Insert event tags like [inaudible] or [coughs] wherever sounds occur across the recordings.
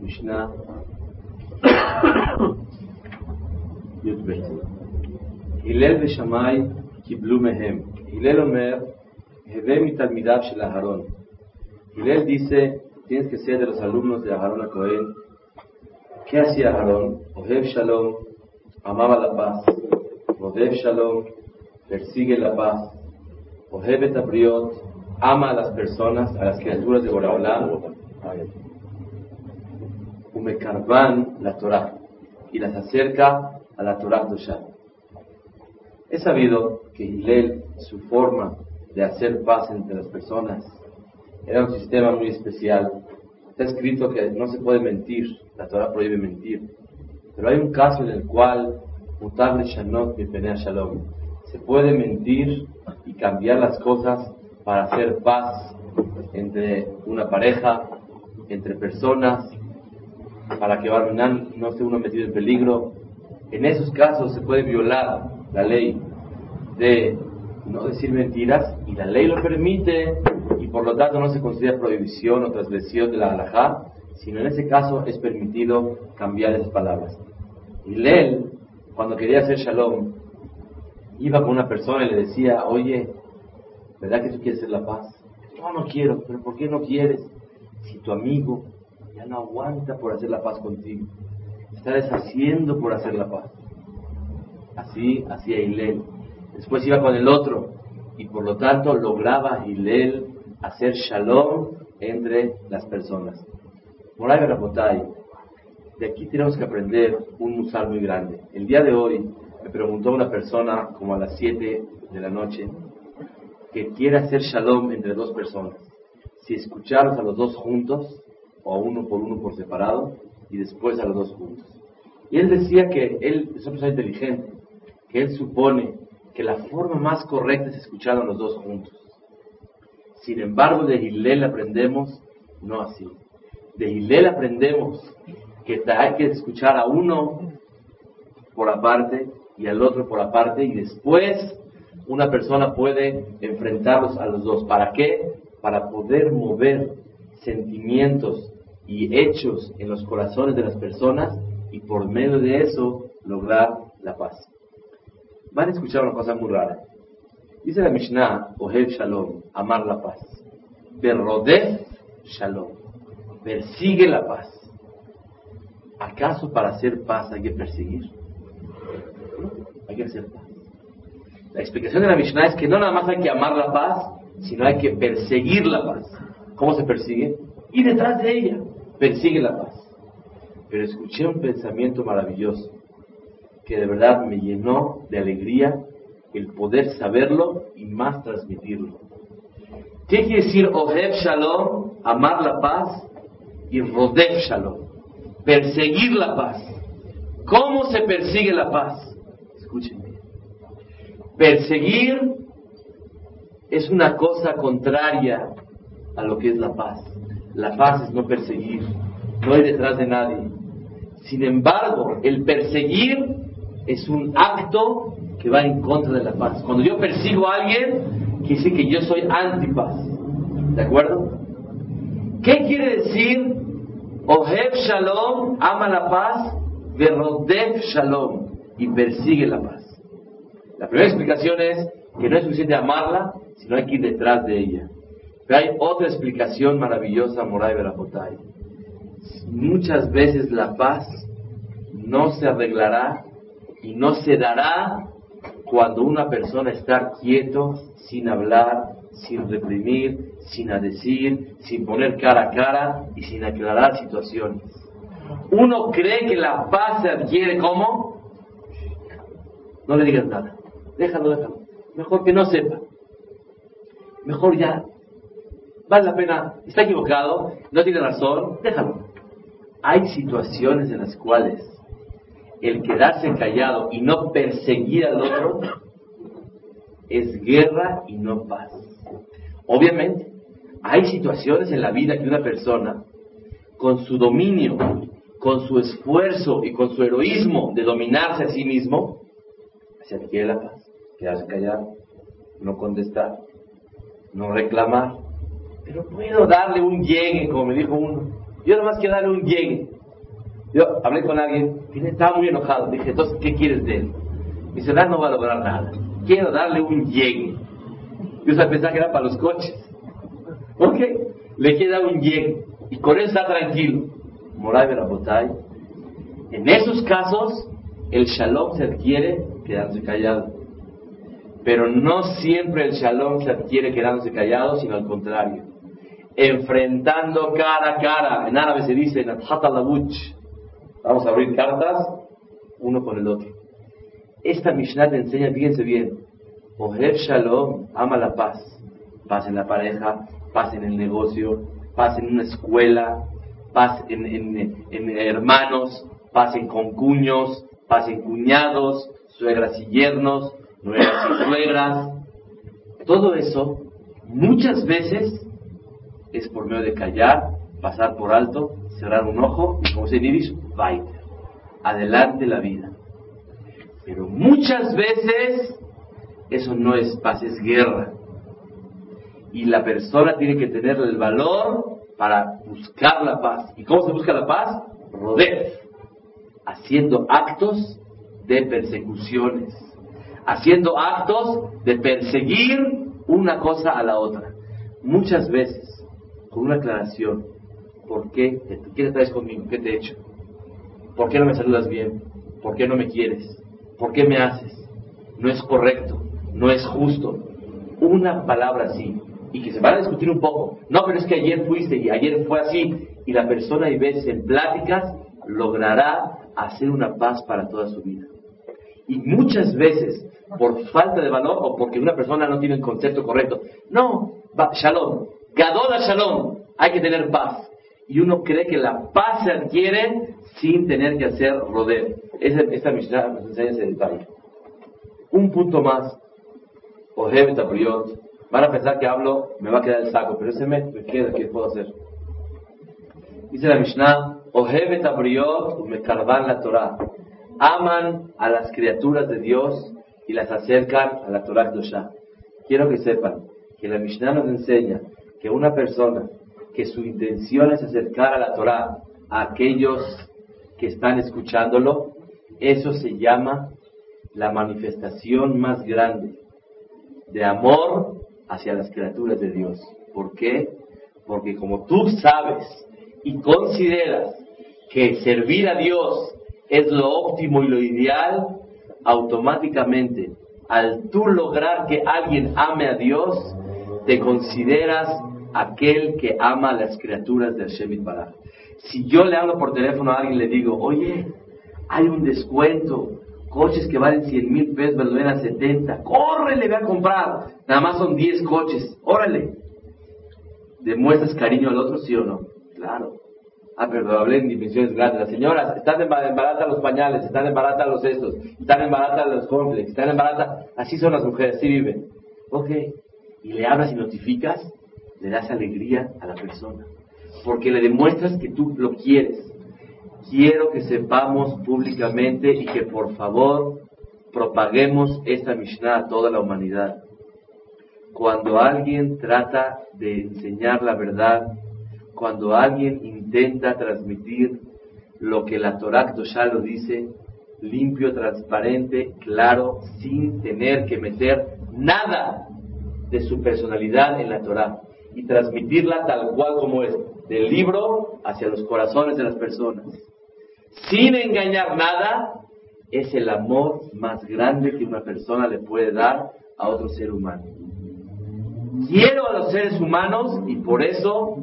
Mishnah הלל ושמאי קיבלו מהם. הלל אומר, הווה מתלמידיו של אהרון. הלל dice, tienes que ser de los alumnos de Aarón a Cohen. ¿Qué hacía Aarón? Ohev Shalom, amaba la paz. Odev Shalom, persigue la paz. Ohev et Abriot, ama a las personas, a las criaturas de Boraholam. Umekarban la Torah y las acerca a la Torah Dosha. He sabido que Hillel, su forma de hacer paz entre las personas, era un sistema muy especial. Está escrito que no se puede mentir, la Torah prohíbe mentir. Pero hay un caso en el cual, Shanot Shalom, se puede mentir y cambiar las cosas para hacer paz entre una pareja, entre personas, para que Barminan no esté uno metido en peligro. En esos casos se puede violar la ley de no decir mentiras y la ley lo permite y por lo tanto no se considera prohibición o transgresión de la halajá, sino en ese caso es permitido cambiar esas palabras. Y Lel, cuando quería hacer shalom, iba con una persona y le decía, oye, ¿verdad que tú quieres hacer la paz? No, no quiero, pero ¿por qué no quieres? Si tu amigo ya no aguanta por hacer la paz contigo, está deshaciendo por hacer la paz. Así hacía Hilel. Después iba con el otro y por lo tanto lograba Hilel hacer shalom entre las personas. Moray Rapotay, de aquí tenemos que aprender un musal muy grande. El día de hoy me preguntó una persona, como a las 7 de la noche, que quiere hacer shalom entre dos personas. Si escucharlos a los dos juntos, o uno por uno por separado, y después a los dos juntos. Y él decía que él es una persona inteligente, que él supone que la forma más correcta es escuchar a los dos juntos. Sin embargo, de Hillel aprendemos no así. De Hillel aprendemos que hay que escuchar a uno por aparte y al otro por aparte y después una persona puede enfrentarlos a los dos. ¿Para qué? Para poder mover sentimientos y hechos en los corazones de las personas y por medio de eso lograr la paz. Van a escuchar una cosa muy rara. Dice la Mishnah, Ohev Shalom, amar la paz. Berrodef Shalom, persigue la paz. ¿Acaso para hacer paz hay que perseguir? Hay que hacer paz. La explicación de la Mishnah es que no nada más hay que amar la paz, sino hay que perseguir la paz. ¿Cómo se persigue? Y detrás de ella, persigue la paz. Pero escuché un pensamiento maravilloso que de verdad me llenó de alegría el poder saberlo y más transmitirlo. ¿Qué quiere decir Ohev Shalom? Amar la paz y Rodef Shalom. Perseguir la paz. ¿Cómo se persigue la paz? Perseguir es una cosa contraria a lo que es la paz. La paz es no perseguir, no hay detrás de nadie. Sin embargo, el perseguir es un acto que va en contra de la paz. Cuando yo persigo a alguien, quiere decir que yo soy antipaz. ¿De acuerdo? ¿Qué quiere decir Ohev Shalom, ama la paz, Verodef Shalom, y persigue la paz? La primera explicación es que no es suficiente amarla, sino hay que ir detrás de ella. Pero hay otra explicación maravillosa, Moray Berapotay. Muchas veces la paz no se arreglará y no se dará cuando una persona está quieto, sin hablar, sin reprimir, sin decir, sin poner cara a cara y sin aclarar situaciones. Uno cree que la paz se adquiere como no le digas nada, déjalo, déjalo. Mejor que no sepa. Mejor ya. Vale la pena, está equivocado, no tiene razón, déjalo. Hay situaciones en las cuales el quedarse callado y no perseguir al otro es guerra y no paz. Obviamente, hay situaciones en la vida que una persona, con su dominio, con su esfuerzo y con su heroísmo de dominarse a sí mismo, se adquiere la paz. Quedarse callado, no contestar, no reclamar, pero puedo darle un llegue, como me dijo uno. Yo nomás quiero darle un llegue. Yo hablé con alguien y estaba muy enojado. Dije, entonces, ¿qué quieres de él? Me dice, no va a lograr nada. Quiero darle un llegue. Yo pensaba que era para los coches. Ok, le queda un llegue. Y con él está tranquilo. Moray Berabotay. En esos casos, el shalom se adquiere quedándose callado. Pero no siempre el shalom se adquiere quedándose callado, sino al contrario. Enfrentando cara a cara. En árabe se dice, Vamos a abrir cartas uno con el otro. Esta Mishnah te enseña, fíjense bien, Ohev Shalom ama la paz. Paz en la pareja, paz en el negocio, paz en una escuela, paz en, en hermanos, paz en concuños, paz en cuñados, suegras y yernos, nueras y suegras. Todo eso muchas veces es por medio de callar, pasar por alto, cerrar un ojo y como se dice, weiter, adelante la vida. Pero muchas veces eso no es paz, es guerra. Y la persona tiene que tener el valor para buscar la paz. ¿Y cómo se busca la paz? Roder, haciendo actos de persecuciones, haciendo actos de perseguir una cosa a la otra. Muchas veces, con una aclaración, ¿por qué? ¿Qué te traes conmigo? ¿Qué te he hecho? ¿Por qué no me saludas bien? ¿Por qué no me quieres? ¿Por qué me haces? No es correcto, no es justo. Una palabra así, y que se van a discutir un poco. No, pero es que ayer fuiste y ayer fue así, y la persona y veces en pláticas logrará hacer una paz para toda su vida. Y muchas veces, por falta de valor o porque una persona no tiene el concepto correcto, no, shalom, gadola shalom, hay que tener paz. Y uno cree que la paz se adquiere sin tener que hacer roder. Esa, esta Mishnah nos enseña ese detalle. Un punto más. Ojev Van a pensar que hablo, me va a quedar el saco, pero ese me, me queda, ¿qué puedo hacer? Dice la Mishnah, Ojev me carvan la Torah. Aman a las criaturas de Dios y las acercan a la Torah Dosha. Quiero que sepan que la Mishnah nos enseña que una persona que su intención es acercar a la Torah a aquellos que están escuchándolo, eso se llama la manifestación más grande de amor hacia las criaturas de Dios. ¿Por qué? Porque como tú sabes y consideras que servir a Dios es lo óptimo y lo ideal, automáticamente, al tú lograr que alguien ame a Dios, te consideras aquel que ama a las criaturas de Hashem Baraj. Si yo le hablo por teléfono a alguien y le digo, oye, hay un descuento, coches que valen 100 mil pesos, ven a 70, córrele, ve a comprar, nada más son 10 coches, órale. ¿Demuestras cariño al otro, sí o no? Claro. Ah, pero hablé en dimensiones grandes. Las señoras están en barata los pañales, están en barata los estos, están en barata los cornflakes, están en barata. Así son las mujeres, así viven. Ok. Y le hablas y notificas, le das alegría a la persona. Porque le demuestras que tú lo quieres. Quiero que sepamos públicamente y que por favor propaguemos esta Mishnah a toda la humanidad. Cuando alguien trata de enseñar la verdad, cuando alguien intenta transmitir lo que la Torah ya lo dice, limpio, transparente, claro, sin tener que meter nada de su personalidad en la Torah y transmitirla tal cual como es, del libro hacia los corazones de las personas. Sin engañar nada, es el amor más grande que una persona le puede dar a otro ser humano. Quiero a los seres humanos y por eso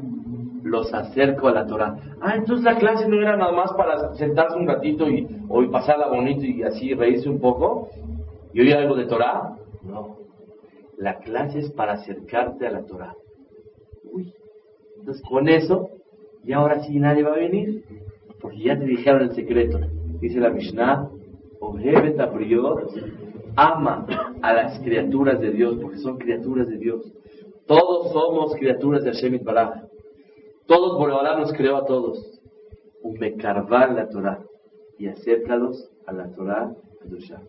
los acerco a la Torah. Ah, entonces la clase no era nada más para sentarse un ratito y, o pasarla bonito y así reírse un poco y oír algo de Torah. No. La clase es para acercarte a la Torah. Uy. Entonces con eso, y ahora sí nadie va a venir, porque ya te dijeron el secreto. Dice la Mishnah, ama a las criaturas de Dios, porque son criaturas de Dios. Todos somos criaturas de Hashem Baraj. Todos Boreolá nos creó a todos. Umekarvar la Torah y acércalos a la Torah Kedusha.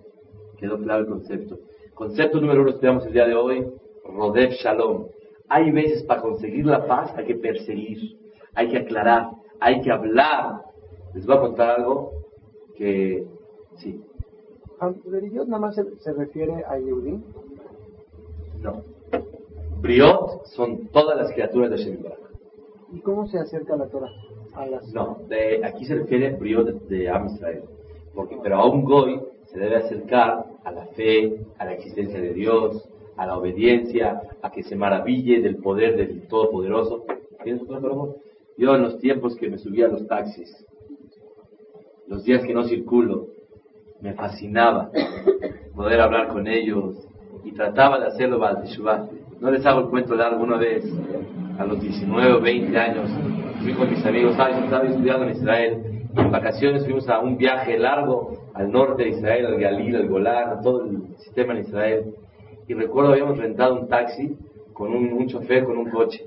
Quedó claro el concepto. Concepto número uno estudiamos el día de hoy, Rodef Shalom. Hay veces para conseguir la paz hay que perseguir, hay que aclarar, hay que hablar. Les voy a contar algo que, sí. ¿Dios nada más se, refiere a Yehudim? No. Briot son todas las criaturas de Shem ¿Y cómo se acerca la Torah? No, aquí se refiere Briot de, de Am. Porque, pero a un Goy se debe acercar a la fe, a la existencia de Dios, a la obediencia, a que se maraville del poder del Todopoderoso. Yo en los tiempos que me subía a los taxis, los días que no circulo, me fascinaba poder hablar con ellos y trataba de hacerlo No les hago el cuento de alguna vez, a los 19 o 20 años, fui con mis amigos, estaba estudiando en Israel, en vacaciones fuimos a un viaje largo al norte de Israel, al Galil, al Golán, todo el sistema en Israel. Y recuerdo habíamos rentado un taxi con un, un chofer, con un coche.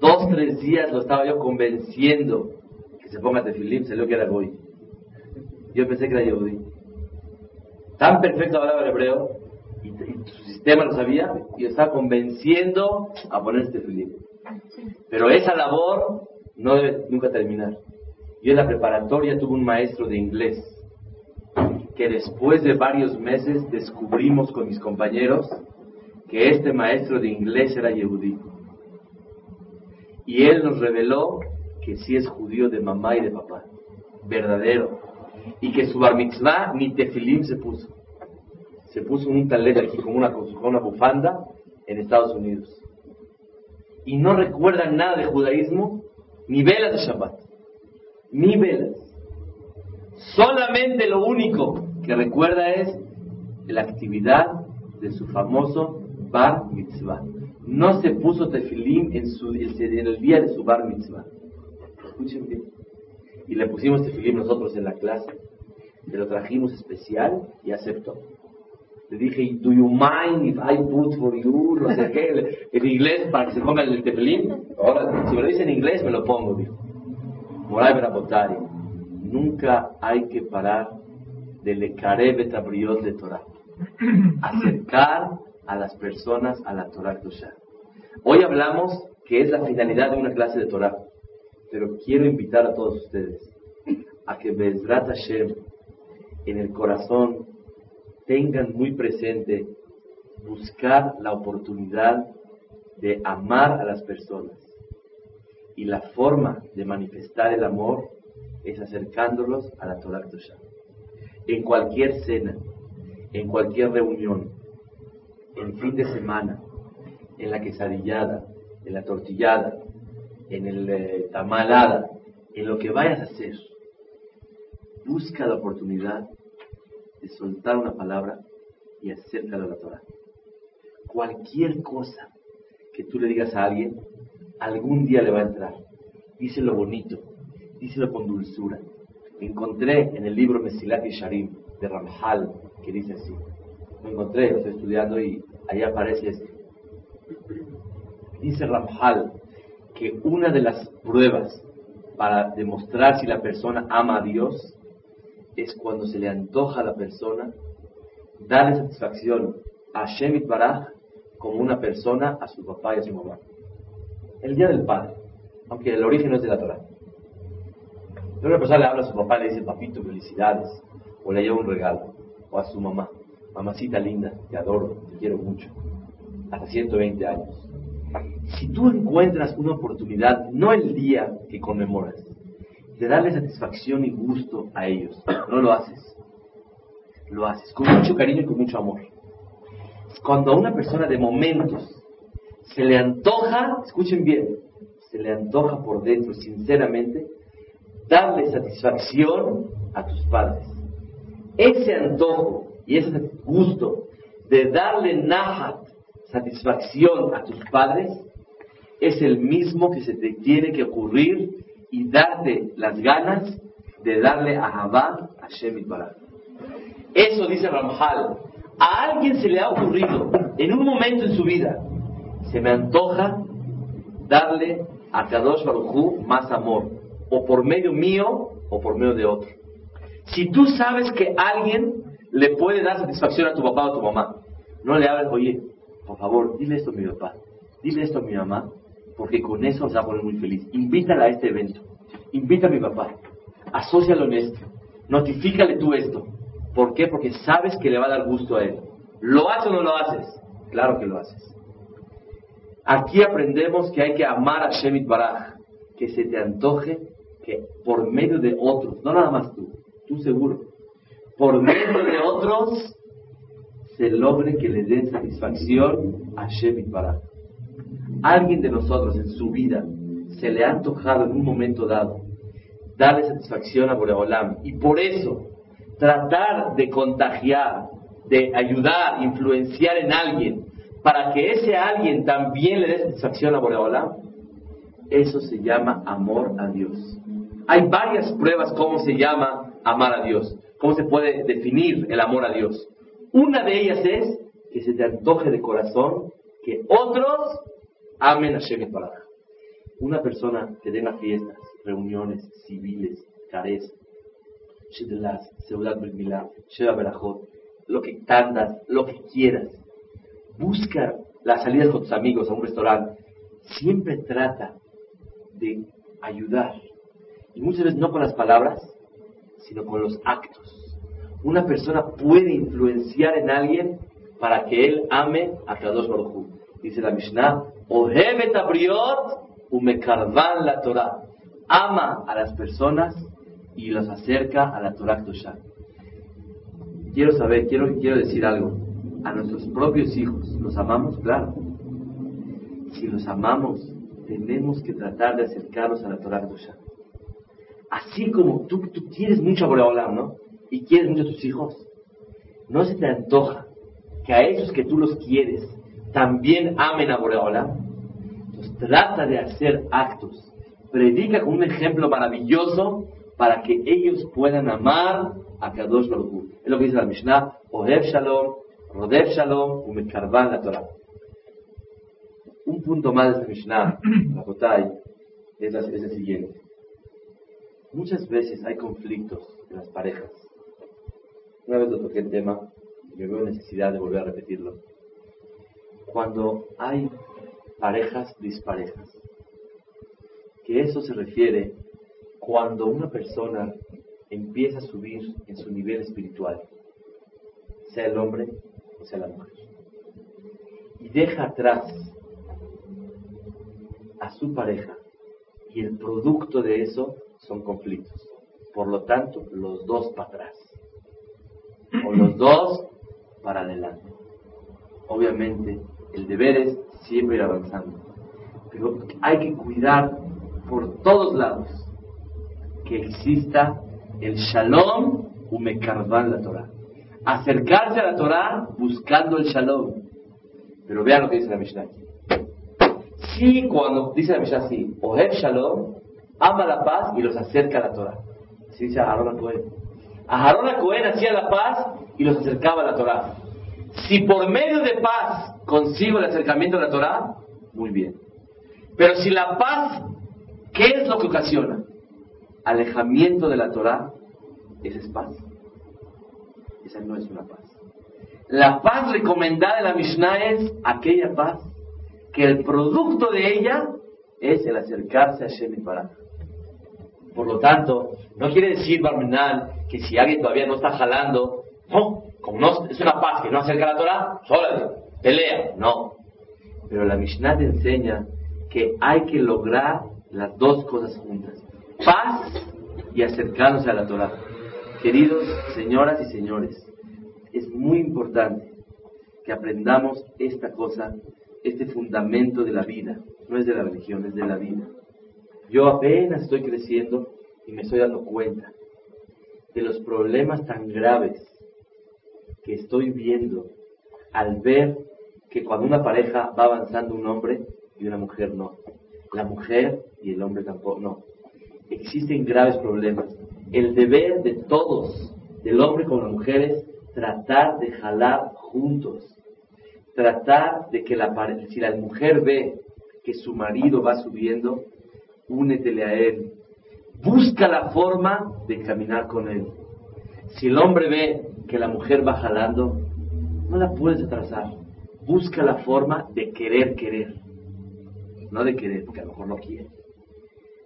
Dos, tres días lo estaba yo convenciendo que se ponga tefilín, se lo que era Goy. Yo pensé que era Yehudi. Tan perfecto hablaba el hebreo, y, sistema lo sabía, y estaba convenciendo a ponerse tefilín. Pero esa labor no debe nunca terminar. Yo en la preparatoria tuve un maestro de inglés que después de varios meses descubrimos con mis compañeros que este maestro de inglés era Yehudí. Y él nos reveló que sí es judío de mamá y de papá, verdadero. Y que su bar mitzvah ni tefilim se puso. Se puso un talet aquí con una, con una bufanda en Estados Unidos. Y no recuerda nada de judaísmo ni velas de Shabbat ni velas. Solamente lo único que recuerda es la actividad de su famoso bar mitzvah. No se puso tefilim en el día de su bar mitzvah. Escuchen bien. Y le pusimos tefilim nosotros en la clase. Se lo trajimos especial y aceptó. Le dije, ¿do you mind if I put for you? No sé qué, en inglés para que se ponga el tefilim. Ahora, si me lo dice en inglés, me lo pongo, dijo. Moray Berabotari, nunca hay que parar de lecarev betabriot de Torah. Acercar a las personas a la Torah Kusha. Hoy hablamos que es la finalidad de una clase de Torah, pero quiero invitar a todos ustedes a que Bezrat Hashem en el corazón tengan muy presente buscar la oportunidad de amar a las personas y la forma de manifestar el amor es acercándolos a la Torah Kedusha. En cualquier cena, en cualquier reunión, en fin de semana, en la quesadillada, en la tortillada, en el eh, tamalada, en lo que vayas a hacer, busca la oportunidad de soltar una palabra y acércalo a la Torah. Cualquier cosa que tú le digas a alguien, algún día le va a entrar. Díselo bonito, díselo con dulzura. Encontré en el libro Mesilat y Sharim de Ramjal que dice así. Lo encontré, lo estoy estudiando y ahí aparece esto. Dice Ramjal que una de las pruebas para demostrar si la persona ama a Dios es cuando se le antoja a la persona darle satisfacción a Shemit Baraj como una persona a su papá y a su mamá el día del padre, aunque el origen no es de la Torah. Una persona le habla a su papá le dice, papito, felicidades, o le lleva un regalo, o a su mamá, mamacita linda, te adoro, te quiero mucho, hasta 120 años. Si tú encuentras una oportunidad, no el día que conmemoras, de darle satisfacción y gusto a ellos, no lo haces. Lo haces con mucho cariño y con mucho amor. Cuando a una persona de momentos se le antoja, escuchen bien, se le antoja por dentro, sinceramente, darle satisfacción a tus padres. Ese antojo y ese gusto de darle nahat, satisfacción a tus padres, es el mismo que se te tiene que ocurrir y darte las ganas de darle a Javá a Barak. Eso dice Ramjal. A alguien se le ha ocurrido en un momento en su vida se me antoja darle a Kadosh Baruj más amor, o por medio mío o por medio de otro. Si tú sabes que alguien le puede dar satisfacción a tu papá o a tu mamá, no le hables, oye, por favor, dile esto a mi papá, dile esto a mi mamá, porque con eso se va a poner muy feliz. Invítala a este evento. Invita a mi papá. Asocialo en esto. Notifícale tú esto. ¿Por qué? Porque sabes que le va a dar gusto a él. ¿Lo haces o no lo haces? Claro que lo haces. Aquí aprendemos que hay que amar a Shemit Baraj, que se te antoje que por medio de otros, no nada más tú, tú seguro, por medio de otros se logre que le den satisfacción a Shemit Baraj. Alguien de nosotros en su vida se le ha antojado en un momento dado darle satisfacción a Boreolam y por eso tratar de contagiar, de ayudar, influenciar en alguien para que ese alguien también le dé satisfacción a Boreolam, eso se llama amor a Dios. Hay varias pruebas cómo se llama amar a Dios, cómo se puede definir el amor a Dios. Una de ellas es que se te antoje de corazón que otros amen a Shem Baraj. Una persona que tenga fiestas, reuniones civiles, cares, Shidlas, Seudat Milá, Sheba Berajot, lo que tandas, lo que quieras. Busca las salidas con tus amigos a un restaurante. Siempre trata de ayudar. Y muchas veces no con las palabras, sino con los actos. Una persona puede influenciar en alguien para que él ame a Kadosh Baruj Dice la Mishnah, Ohevet abriot umekarvan la Torah. Ama a las personas y los acerca a la Torah Tosha. Quiero saber, quiero, quiero decir algo. A nuestros propios hijos, ¿los amamos? Claro. Si los amamos, tenemos que tratar de acercarlos a la Torah Tosha. Así como tú, tú quieres mucho a Boreolam, ¿no? Y quieres mucho a tus hijos. No se te antoja que a esos que tú los quieres también amen a Boreolam. Entonces trata de hacer actos. Predica con un ejemplo maravilloso para que ellos puedan amar a Kadosh Baruch Es lo que dice la Mishnah, Ohev Shalom, Rodev Shalom, Umekarban la Torah. Un punto más de esta Mishnah, la es, es el siguiente. Muchas veces hay conflictos en las parejas. Una vez lo toqué el tema y me veo necesidad de volver a repetirlo. Cuando hay parejas disparejas, que eso se refiere cuando una persona empieza a subir en su nivel espiritual, sea el hombre o sea la mujer, y deja atrás a su pareja, y el producto de eso son conflictos. Por lo tanto, los dos para atrás, o los dos para adelante. Obviamente, el deber es siempre ir avanzando, pero hay que cuidar por todos lados que exista el shalom umekarvan la Torah. Acercarse a la Torah buscando el shalom. Pero vean lo que dice la Mishnah Sí, cuando dice la Mishnah así, Ohev Shalom, ama la paz y los acerca a la Torah. Así dice Aharón Cohen. Aharón Cohen hacía la paz y los acercaba a la Torah. Si por medio de paz consigo el acercamiento a la Torah, muy bien. Pero si la paz, ¿qué es lo que ocasiona? alejamiento de la Torah, esa es paz. Esa no es una paz. La paz recomendada en la Mishnah es aquella paz que el producto de ella es el acercarse a Shem Baraj. Por lo tanto, no quiere decir, Barmenal, que si alguien todavía no está jalando, no, como no es una paz que no acerca a la Torah, sola, pelea, no. Pero la Mishnah te enseña que hay que lograr las dos cosas juntas paz y acercarnos a la Torah. Queridos señoras y señores, es muy importante que aprendamos esta cosa, este fundamento de la vida. No es de la religión, es de la vida. Yo apenas estoy creciendo y me estoy dando cuenta de los problemas tan graves que estoy viendo al ver que cuando una pareja va avanzando un hombre y una mujer no. La mujer y el hombre tampoco, no existen graves problemas. El deber de todos, del hombre con las mujeres, tratar de jalar juntos. Tratar de que la si la mujer ve que su marido va subiendo, únetele a él. Busca la forma de caminar con él. Si el hombre ve que la mujer va jalando, no la puedes atrasar. Busca la forma de querer querer. no de querer, porque a lo mejor no quiere,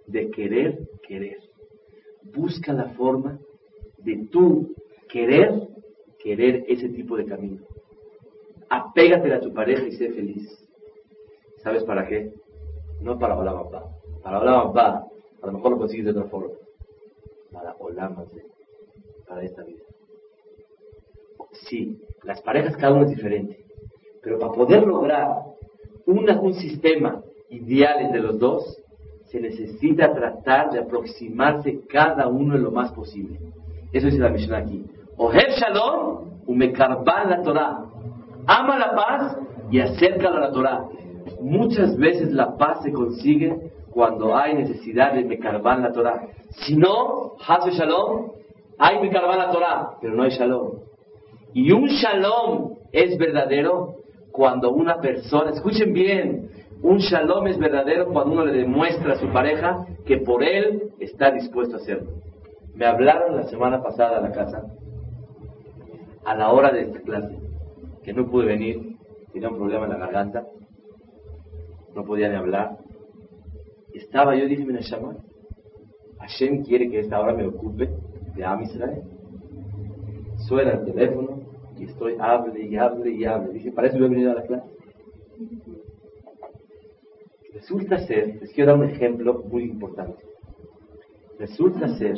de querer, querer. Busca la forma de tú querer, querer ese tipo de camino. Apégate a tu pareja y sé feliz. ¿Sabes para qué? No para hablar papá. Para hablar papá, a lo mejor lo consigues de otra forma. Para Olamase, para esta vida. Sí, las parejas cada uno es diferente. Pero para poder lograr un sistema ideal entre los dos, se necesita tratar de aproximarse cada uno en lo más posible. Eso dice la misión aquí. Oher Shalom, umekarban la Torah. Ama la paz y acércala a la Torah. Muchas veces la paz se consigue cuando hay necesidad de mekarban la Torah. Si no, Hasu Shalom, hay mekarban la Torah, pero no hay Shalom. Y un Shalom es verdadero cuando una persona, escuchen bien, un Shalom es verdadero cuando uno le demuestra a su pareja que por él está dispuesto a hacerlo. Me hablaron la semana pasada a la casa, a la hora de esta clase, que no pude venir, tenía un problema en la garganta, no podía ni hablar. Estaba yo, dije, mira, Shama, Hashem quiere que esta hora me ocupe de Am Israel. Suena el teléfono y estoy, hable y hable y hable. Dije, para eso voy a venir a la clase. Resulta ser, les quiero dar un ejemplo muy importante. Resulta ser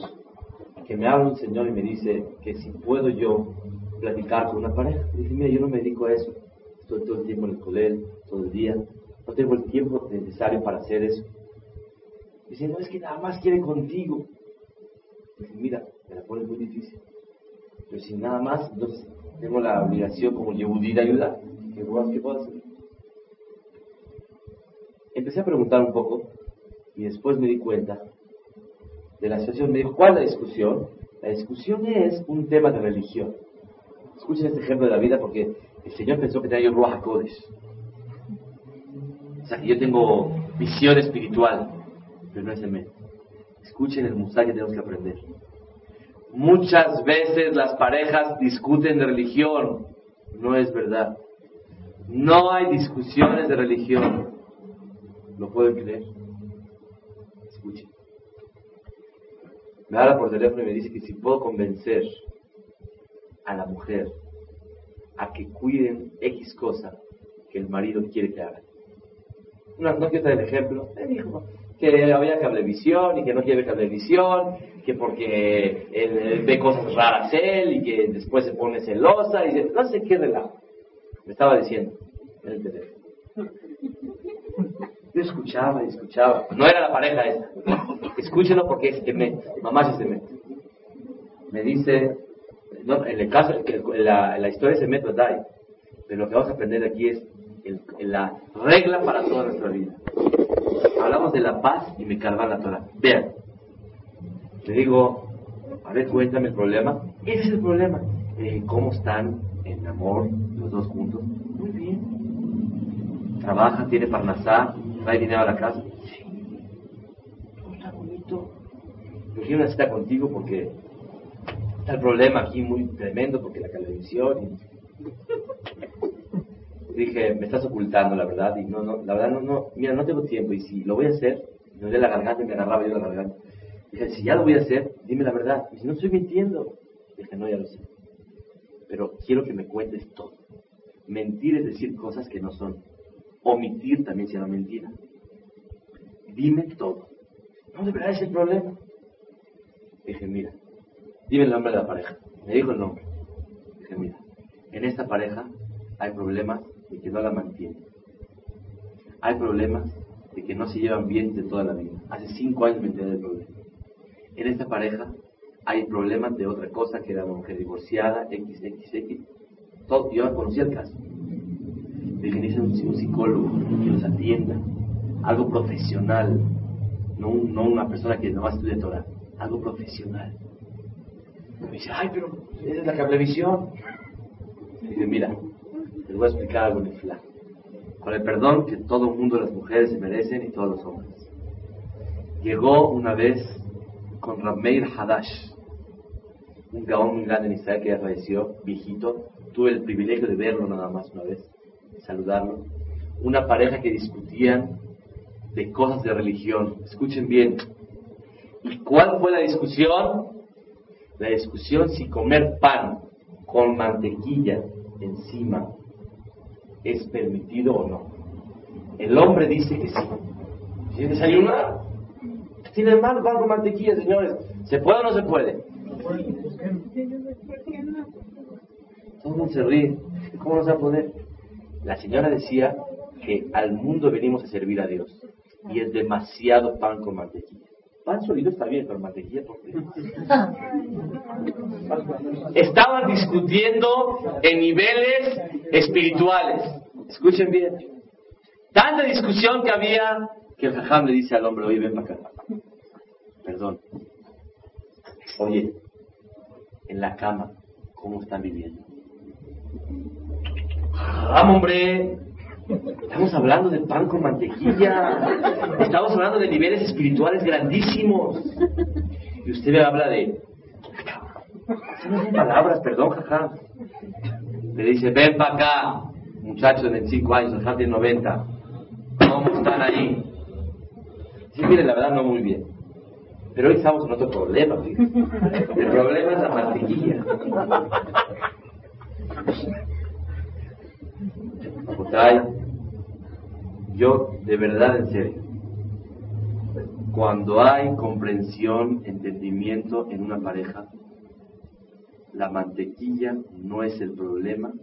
que me habla un señor y me dice que si puedo yo platicar con una pareja. Dice, mira, yo no me dedico a eso. Estoy todo el tiempo en el colegio, todo el día. No tengo el tiempo necesario para hacer eso. Dice, no, es que nada más quiere contigo. Dice, mira, me la pone muy difícil. Pero si nada más, entonces tengo la obligación como Yehudí de ayudar. ¿Qué puedo hacer? Empecé a preguntar un poco y después me di cuenta de la situación. Me dijo, ¿cuál es la discusión? La discusión es un tema de religión. Escuchen este ejemplo de la vida porque el Señor pensó que tenía yo Ruach. O sea, que yo tengo visión espiritual, pero no es el método. Escuchen el musar que tenemos que aprender. Muchas veces las parejas discuten de religión. No es verdad. No hay discusiones de religión. ¿Lo pueden creer? Escuchen. Me habla por teléfono y me dice que si puedo convencer a la mujer a que cuiden X cosa que el marido quiere que haga. No, no quiero dar el ejemplo. Me dijo que había cablevisión y que no quiere cablevisión, que porque él, ve cosas raras él y que después se pone celosa y dice, no sé qué relajo. Me estaba diciendo en el teléfono. Yo escuchaba y escuchaba. No era la pareja esa. Escúchenlo porque es Emet. Mamá es Emet. Me dice, no, en el caso, la, la historia es Emet Dai. Pero lo que vamos a aprender aquí es la regla para toda nuestra vida. Hablamos de la paz y me carga la Torah. Vean. Le digo, a ver, cuéntame el problema. Ese es el problema. Eh, ¿Cómo están en amor los dos juntos? Muy bien. Trabaja, tiene parnasá, trae dinero a la casa. Sí. está bonito. Yo quiero una cita contigo porque está el problema aquí muy tremendo porque la televisión. Dije, me estás ocultando la verdad y no, no, la verdad no, no, mira, no tengo tiempo y si lo voy a hacer, me dolía la garganta y me agarraba yo la garganta. Dije, si ya lo voy a hacer, dime la verdad. Y si no estoy mintiendo. Dije, no, ya lo sé. Pero quiero que me cuentes todo. Mentir es decir cosas que no son. Omitir también será mentira. Dime todo. No, de verdad es el problema. Dije, mira, dime el nombre de la pareja. Me dijo el nombre. Dije, mira, en esta pareja hay problemas de que no la mantienen. Hay problemas de que no se llevan bien de toda la vida. Hace cinco años me enteré del problema. En esta pareja hay problemas de otra cosa, que era una mujer divorciada, XXX. Todo, yo conocía el caso dije, un, un psicólogo que los atienda, algo profesional, no, no una persona que no va a estudiar Torah, algo profesional. Me dice, ay, pero esa es la cablevisión. Dice, mira, les voy a explicar algo en fla. Con el perdón que todo el mundo, las mujeres se merecen y todos los hombres. Llegó una vez con Rameir Hadash, un gaón muy grande en Israel que ya falleció, viejito. Tuve el privilegio de verlo nada más una vez saludarlo, una pareja que discutían de cosas de religión. Escuchen bien. ¿Y cuál fue la discusión? La discusión si comer pan con mantequilla encima es permitido o no. El hombre dice que sí. Si desayunar, tiene mal pan con mantequilla, señores. ¿Se puede o no se puede? Todo el mundo se ríe. ¿Cómo no se va a poder? La señora decía que al mundo venimos a servir a Dios. Y es demasiado pan con mantequilla. Pan sólido está bien, pero mantequilla por Estaban discutiendo en niveles espirituales. Escuchen bien. Tanta discusión que había que el jajam le dice al hombre, oye, ven para acá. Perdón. Oye, en la cama, ¿cómo están viviendo? Jajam, hombre, Estamos hablando de pan con mantequilla. Estamos hablando de niveles espirituales grandísimos. Y usted me habla de... palabras, perdón, jaja. Le dice, ven para acá, muchacho de 25 años, jaja tiene 90. ¿Cómo están ahí? Sí, mire, la verdad no muy bien. Pero hoy estamos en otro problema, El problema es la mantequilla. Yo de verdad en serio, cuando hay comprensión, entendimiento en una pareja, la mantequilla no es el problema,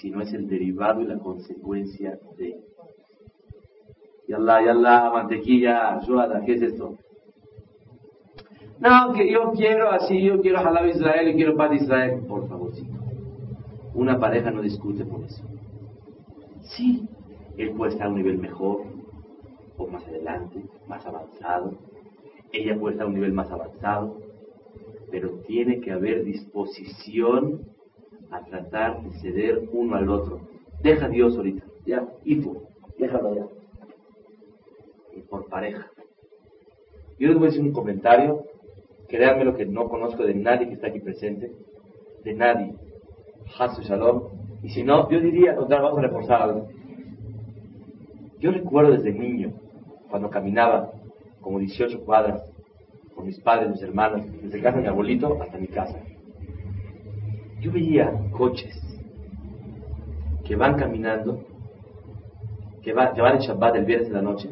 sino es el derivado y la consecuencia de. Yallah, yallah, mantequilla, ayuda, ¿qué es esto? No, que yo quiero así, yo quiero Halab Israel y quiero paz de Israel. Por favorcito. Una pareja no discute por eso. Sí, él puede estar a un nivel mejor o más adelante, más avanzado. Ella puede estar a un nivel más avanzado, pero tiene que haber disposición a tratar de ceder uno al otro. Deja a Dios ahorita, ya, hijo, déjalo ya. Y por pareja. Yo les voy a decir un comentario, créanme lo que no conozco de nadie que está aquí presente, de nadie. Hasu Shalom. Y si no, yo diría, vamos a reforzar algo. Yo recuerdo desde niño, cuando caminaba como 18 cuadras con mis padres, mis hermanos, desde casa de mi abuelito hasta mi casa. Yo veía coches que van caminando, que, va, que van en Shabbat el viernes de la noche,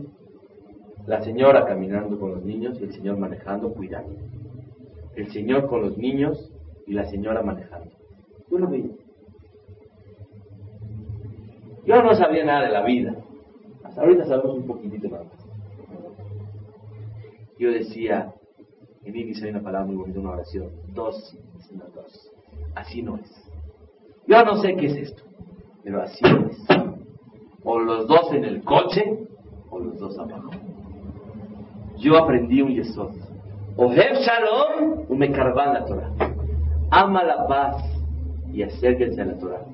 la señora caminando con los niños y el señor manejando, cuidando. El señor con los niños y la señora manejando. Yo lo veía. Yo no sabía nada de la vida. Ahorita sabemos un poquitito más. Yo decía, en Ibis hay una palabra muy bonita, una oración. Dos, no dos. Así no es. Yo no sé qué es esto, pero así no es. O los dos en el coche, o los dos abajo. Yo aprendí un yesod. Ojev Shalom, un mekarban la Torah. Ama la paz y acérquense a la Torah.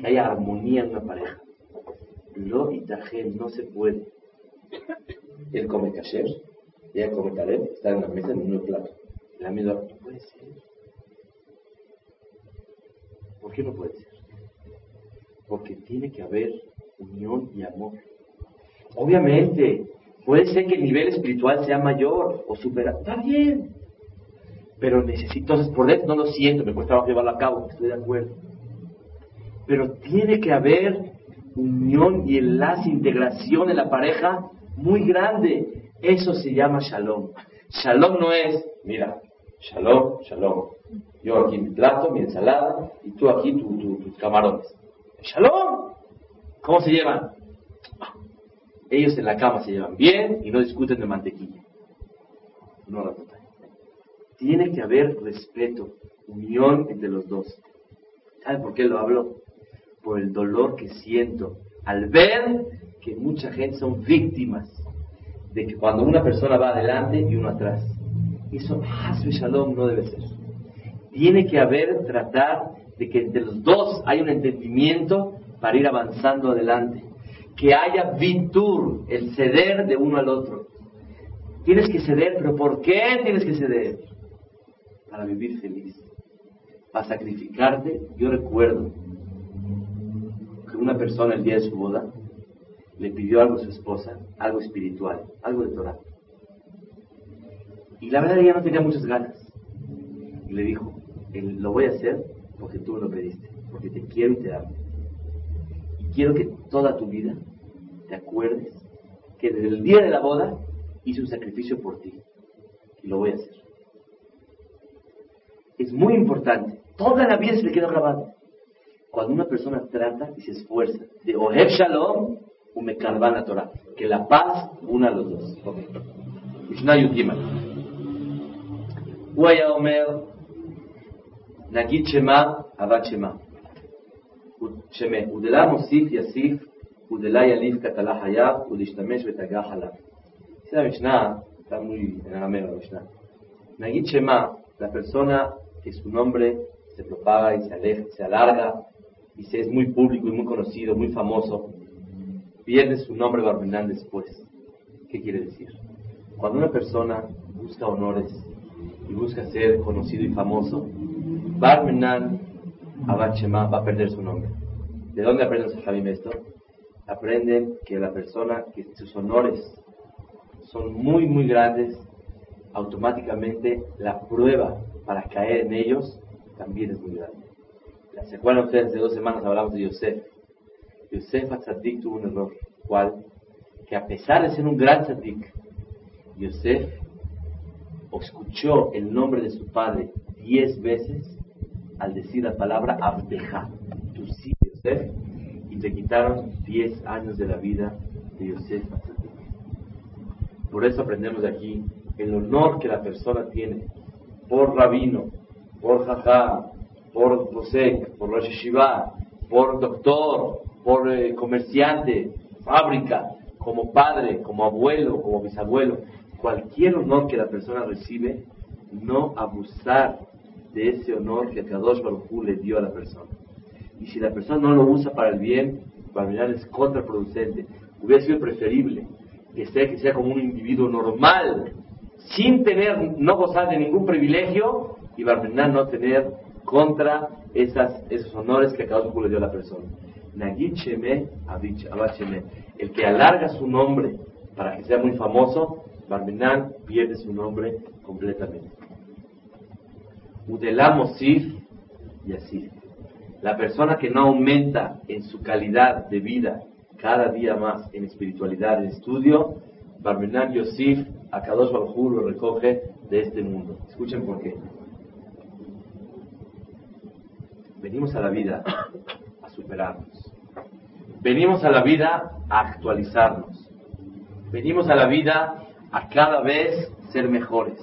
Que haya armonía en una pareja. Lo itajem, no se puede. Él come kasher, ella come taleb, está en la mesa en un plato. La misma, no puede ser. ¿Por qué no puede ser? Porque tiene que haber unión y amor. Obviamente, puede ser que el nivel espiritual sea mayor o superado. Está bien. Pero necesito, entonces por dentro no lo siento, me cuesta llevarlo a cabo, estoy de acuerdo. Pero tiene que haber unión y enlace, integración en la pareja muy grande. Eso se llama shalom. Shalom no es, mira, shalom, shalom. Yo aquí mi plato, mi ensalada, y tú aquí tus camarones. Shalom. ¿Cómo se llevan? Ellos en la cama se llevan bien y no discuten de mantequilla. No la total. Tiene que haber respeto, unión entre los dos. ¿Saben por qué lo hablo? Por el dolor que siento al ver que mucha gente son víctimas de que cuando una persona va adelante y uno atrás. Eso, Hasbe Shalom, no debe ser. Tiene que haber, tratar de que entre los dos hay un entendimiento para ir avanzando adelante. Que haya vitur, el ceder de uno al otro. Tienes que ceder, pero ¿por qué tienes que ceder? Para vivir feliz. Para sacrificarte. Yo recuerdo una persona el día de su boda le pidió algo a su esposa, algo espiritual, algo de Torah. Y la verdad ella no tenía muchas ganas. Y le dijo, lo voy a hacer porque tú me lo pediste, porque te quiero y te amo. Y quiero que toda tu vida te acuerdes que desde el día de la boda hice un sacrificio por ti. Y lo voy a hacer. Es muy importante. Toda la vida se le queda grabado. Cuando una persona trata y se esfuerza, de Oheb Shalom, Umekarban la Torah, que la paz una a los dos. Okay. Mishnah Yudgimal. Huaya Omer, Nagit Shema, Avat Shema. Sheme, Udela Mosif Yasif, Udela Yalif Katala Hayab, Udishtamesh Betagah Halab. La Mishnah, está muy en arameo la Mishnah. Nagit Shema, la persona que su nombre se propaga y se, aleja, se alarga y se es muy público y muy conocido, muy famoso, pierde su nombre Barmenán después. ¿Qué quiere decir? Cuando una persona busca honores y busca ser conocido y famoso, Barmenan Abachema va a perder su nombre. ¿De dónde aprenden los Javim esto? Aprenden que la persona, que sus honores son muy, muy grandes, automáticamente la prueba para caer en ellos también es muy grande. ¿Se acuerdan ustedes? De dos semanas hablamos de Yosef. Yosef Atzadik tuvo un error. ¿Cuál? Que a pesar de ser un gran tzadik, Yosef escuchó el nombre de su padre diez veces al decir la palabra Abdeja, tu sí, Yosef, y te quitaron diez años de la vida de Yosef Por eso aprendemos de aquí el honor que la persona tiene por rabino, por jajá, por posek, por Rosh Shiva, por doctor, por eh, comerciante, fábrica, como padre, como abuelo, como bisabuelo, cualquier honor que la persona recibe, no abusar de ese honor que Kadosh Baruj le dio a la persona. Y si la persona no lo usa para el bien, para mirar es contraproducente. Hubiera sido preferible que sea, que sea como un individuo normal, sin tener, no gozar de ningún privilegio, y Barmenán no tener contra esas, esos honores que Kadosh Baruj le dio a la persona. El que alarga su nombre para que sea muy famoso, Barmenán pierde su nombre completamente. Udelamosif y así. La persona que no aumenta en su calidad de vida cada día más en espiritualidad, en estudio, Barmenán Yosif, a Kadosh Baruj lo recoge de este mundo. Escuchen por qué. Venimos a la vida a superarnos. Venimos a la vida a actualizarnos. Venimos a la vida a cada vez ser mejores.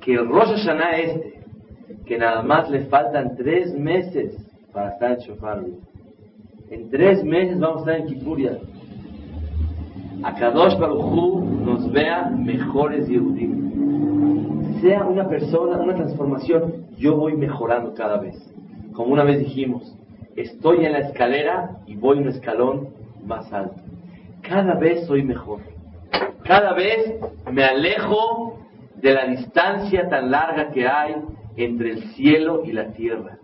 Que el Rosh Hashanah este, que nada más le faltan tres meses para estar en Shofar. En tres meses vamos a estar en Kipuria. A Kadosh Baruchu nos vea mejores Yehudim. Sea una persona, una transformación, yo voy mejorando cada vez. Como una vez dijimos, estoy en la escalera y voy un escalón más alto. Cada vez soy mejor. Cada vez me alejo de la distancia tan larga que hay entre el cielo y la tierra.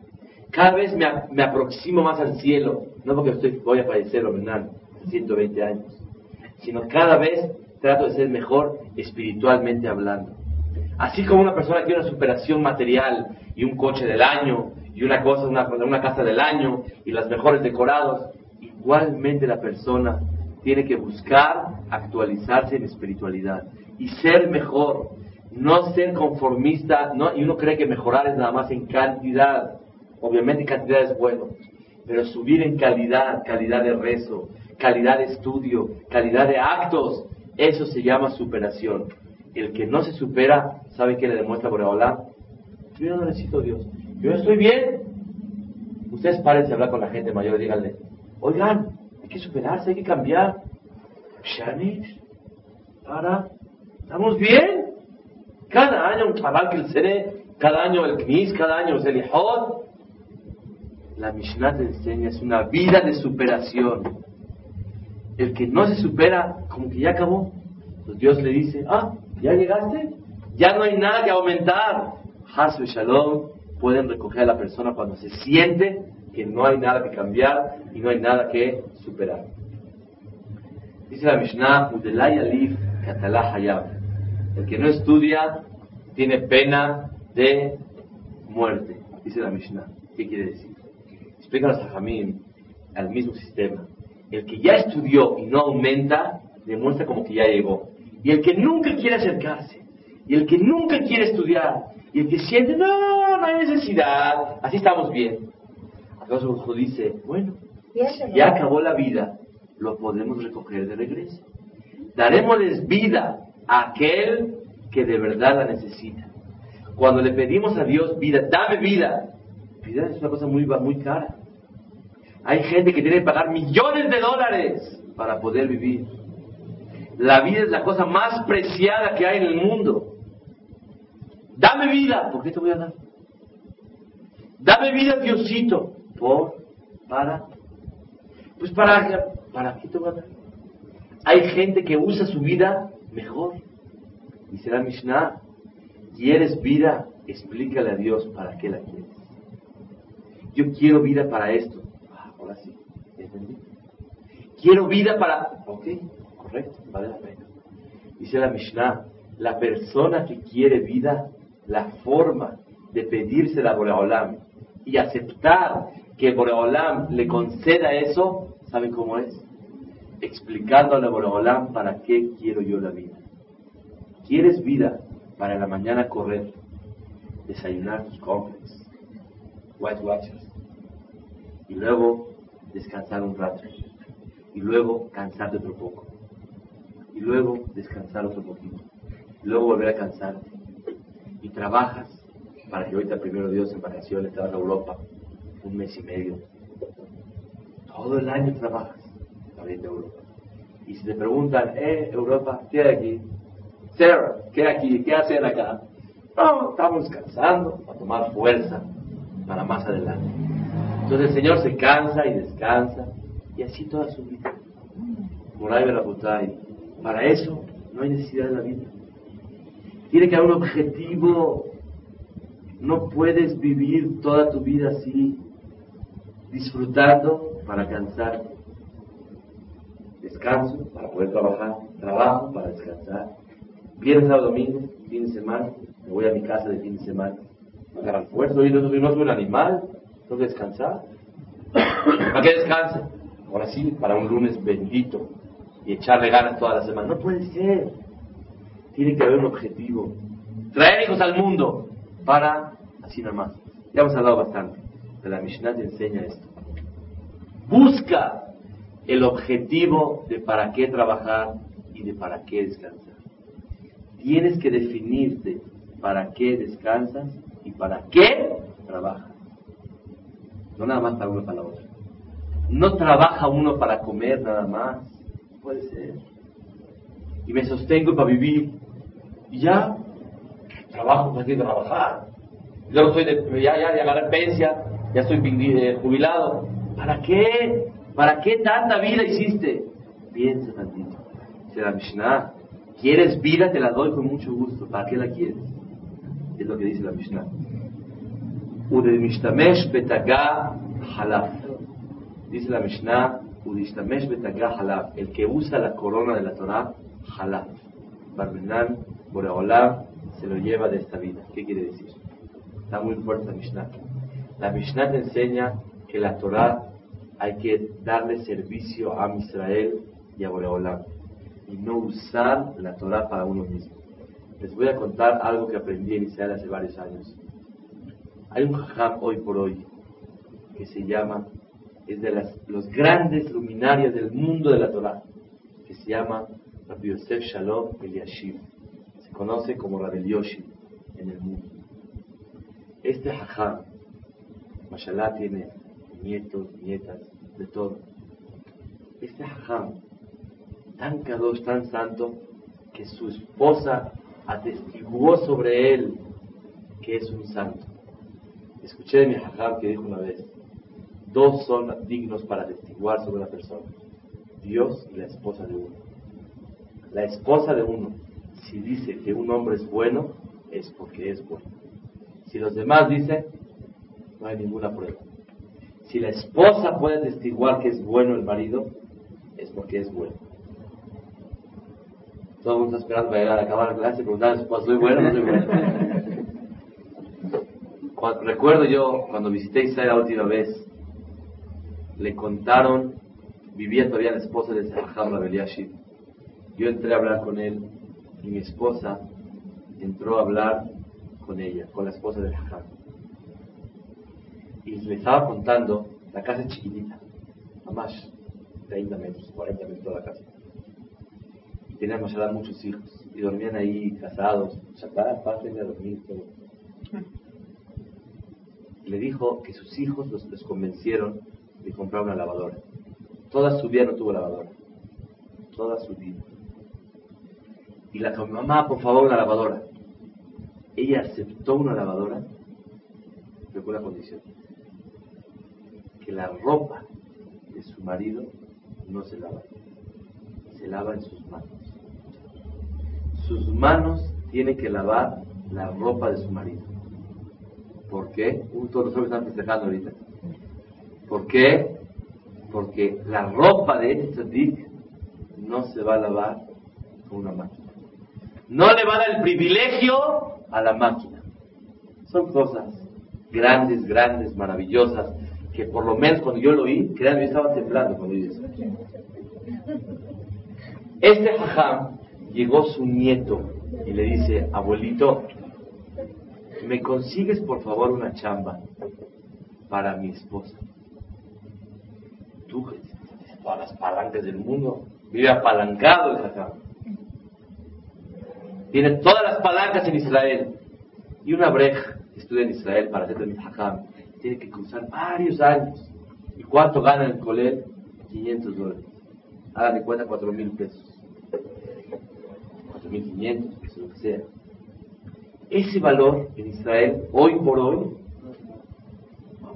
Cada vez me, aproximo más al cielo, no porque estoy, voy a fallecer o 120 años, sino cada vez trato de ser mejor espiritualmente hablando. Así como una persona tiene una superación material y un coche del año y una cosa, una, una casa del año y las mejores decorados, igualmente la persona tiene que buscar actualizarse en espiritualidad y ser mejor, no ser conformista, ¿no? y uno cree que mejorar es nada más en cantidad, obviamente cantidad es bueno, pero subir en calidad, calidad de rezo, calidad de estudio, calidad de actos, eso se llama superación. El que no se supera, ¿sabe qué le demuestra por hablar? Yo no necesito Dios. Yo estoy bien. Ustedes párense a hablar con la gente mayor y díganle, oigan, hay que superarse, hay que cambiar. Shanish, para, ¿estamos bien? Cada año un cabal que el Sere, cada año el Knis, cada año el Ijod. La Mishnah te enseña, es una vida de superación. El que no se supera, como que ya acabó, Dios le dice, ah, ¿ya llegaste? Ya no hay nada que aumentar. Hasbe Shalom, pueden recoger a la persona cuando se siente que no hay nada que cambiar y no hay nada que superar. Dice la Mishnah, Udelay Alif. El que no estudia tiene pena de muerte. Dice la Mishnah. ¿Qué quiere decir? Explica a Jamín al mismo sistema. El que ya estudió y no aumenta, demuestra como que ya llegó. Y el que nunca quiere acercarse, y el que nunca quiere estudiar, y el que siente, no, no hay necesidad, así estamos bien. Acaso dice, bueno, ya acabó la vida, lo podemos recoger de regreso. Daremosles vida a aquel que de verdad la necesita. Cuando le pedimos a Dios vida, dame vida, vida es una cosa muy, muy cara. Hay gente que tiene que pagar millones de dólares para poder vivir. La vida es la cosa más preciada que hay en el mundo. Dame vida, ¿por qué te voy a dar? Dame vida, Diosito, por, para, pues para, ¿para qué te voy a dar? Hay gente que usa su vida mejor. Dice la Mishnah, ¿quieres vida? Explícale a Dios para qué la quieres. Yo quiero vida para esto. Ah, ahora sí, entendí. Quiero vida para... Ok, correcto, vale la pena. Dice la Mishnah, la persona que quiere vida, la forma de pedírsela a Boreolam y aceptar que Boreolam le conceda eso, ¿saben cómo es? Explicándole a Boreolam para qué quiero yo la vida. ¿Quieres vida para la mañana correr, desayunar tus compras, White Watchers, y luego descansar un rato, y luego cansarte otro poco, y luego descansar otro poquito, y luego volver a cansarte, y trabajas para que ahorita primero Dios en vacaciones te vas a Europa un mes y medio. Todo el año trabajas para irte a Europa. Y si te preguntan, eh, Europa, ¿qué hay aquí? Sarah, ¿qué hay aquí? ¿Qué hacen acá? No, estamos descansando para tomar fuerza para más adelante. Entonces el Señor se cansa y descansa y así toda su vida. Moray Berabutay. Para eso no hay necesidad de la vida. Tiene que haber un objetivo. No puedes vivir toda tu vida así, disfrutando para cansar. Descanso para poder trabajar, trabajo para descansar. Viernes, sábado, domingo, fin de semana, me voy a mi casa de fin de semana. Agarrar fuerza, y no, no soy un animal, tengo que descansar. [coughs] ¿Para qué descanse? Ahora sí, para un lunes bendito y echarle ganas toda la semana. No puede ser. Tiene que haber un objetivo. Traer hijos al mundo para así nada más. Ya hemos hablado bastante. De la Mishnah te enseña esto. Busca el objetivo de para qué trabajar y de para qué descansar. Tienes que definirte para qué descansas y para qué trabajas. No nada más para uno para la otra. No trabaja uno para comer nada más. puede ser. Y me sostengo para vivir. Y ya, trabajo para qué trabajar. Luego estoy de, ya, ya, ya pensia, ya estoy eh, jubilado. ¿Para qué? ¿Para qué tanta vida hiciste? Piensa tantito. Dice la Mishnah, ¿quieres vida? Te la doy con mucho gusto. ¿Para qué la quieres? Es lo que dice la Mishnah. Udemishtamesh betagá halaf. Dice la Mishnah, Udishtamesh betagá halaf. El que usa la corona de la Torah, halaf. Barmenan, Boreolam, se lo lleva de esta vida. ¿Qué quiere decir? Está muy fuerte la Mishnah. La Mishnah te enseña que la Torah hay que darle servicio a Israel y a Boreolam y no usar la Torah para uno mismo. Les voy a contar algo que aprendí en Israel hace varios años. Hay un jajam hoy por hoy que se llama, es de las, los grandes luminarios del mundo de la Torah, que se llama Rabbi Yosef Shalom Eliashiv. Conoce como Rabbi Yoshi en el mundo. Este jajam, mashallah, tiene nietos, nietas, de todo. Este jajam, tan kadosh, tan santo, que su esposa atestiguó sobre él que es un santo. Escuché de mi jajam que dijo una vez, dos son dignos para atestiguar sobre una persona, Dios y la esposa de uno. La esposa de uno, si dice que un hombre es bueno, es porque es bueno. Si los demás dicen, no hay ninguna prueba. Si la esposa puede atestiguar que es bueno el marido, es porque es bueno. Todo el mundo está esperando para llegar a acabar la clase y preguntar a su esposa, ¿soy bueno o no soy bueno? [laughs] Cuando- recuerdo yo, cuando visité Israel la última vez, le contaron, vivía todavía la esposa de Saham Rabeliashib. Yo entré a hablar con él y mi esposa entró a hablar con ella, con la esposa de Saham. Y le estaba contando, la casa es chiquitita, a más 30 metros, 40 metros toda la casa. Y tenían mashallah, muchos hijos y dormían ahí casados. Shabbat, pasen a dormir, todo. Le dijo que sus hijos los, los convencieron de comprar una lavadora. Toda su vida no tuvo lavadora. Toda su vida. Y la dijo, mamá, por favor, una lavadora. Ella aceptó una lavadora, pero con una condición. Que la ropa de su marido no se lava. Se lava en sus manos. Sus manos tienen que lavar la ropa de su marido. ¿Por qué? Uh, todos los hombres están festejando ahorita. ¿Por qué? Porque la ropa de este tzadik no se va a lavar con una máquina. No le va a dar el privilegio a la máquina. Son cosas grandes, grandes, maravillosas, que por lo menos cuando yo lo oí, créanme, yo estaba temblando cuando oí. Este jajam llegó su nieto y le dice, abuelito, ¿me consigues por favor una chamba para mi esposa? Tú, todas las palancas del mundo, vive apalancado el jajam. Tiene todas las palancas en Israel. Y una breja estudia en Israel para ser el jajam tiene que cruzar varios años. ¿Y cuánto gana el colel? 500 dólares. Hagan de cuenta 4 mil pesos. 4.500, pesos, lo que sea. Ese valor en Israel, hoy por hoy,